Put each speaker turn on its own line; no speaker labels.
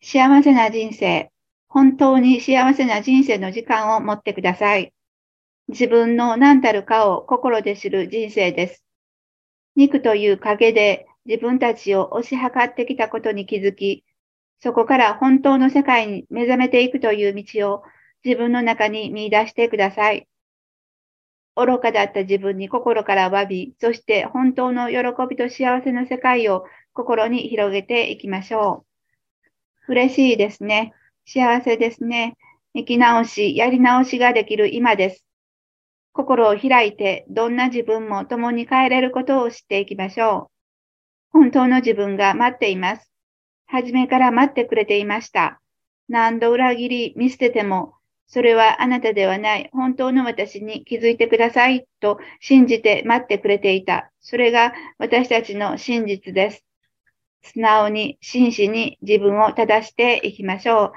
幸せな人生、本当に幸せな人生の時間を持ってください。自分の何たるかを心で知る人生です。肉という影で自分たちを押し量ってきたことに気づき、そこから本当の世界に目覚めていくという道を自分の中に見出してください。愚かだった自分に心から詫び、そして本当の喜びと幸せの世界を心に広げていきましょう。嬉しいですね。幸せですね。生き直し、やり直しができる今です。心を開いて、どんな自分も共に変えれることを知っていきましょう。本当の自分が待っています。初めから待ってくれていました。何度裏切り見捨てても、それはあなたではない本当の私に気づいてくださいと信じて待ってくれていた。それが私たちの真実です。素直に真摯に自分を正していきましょう。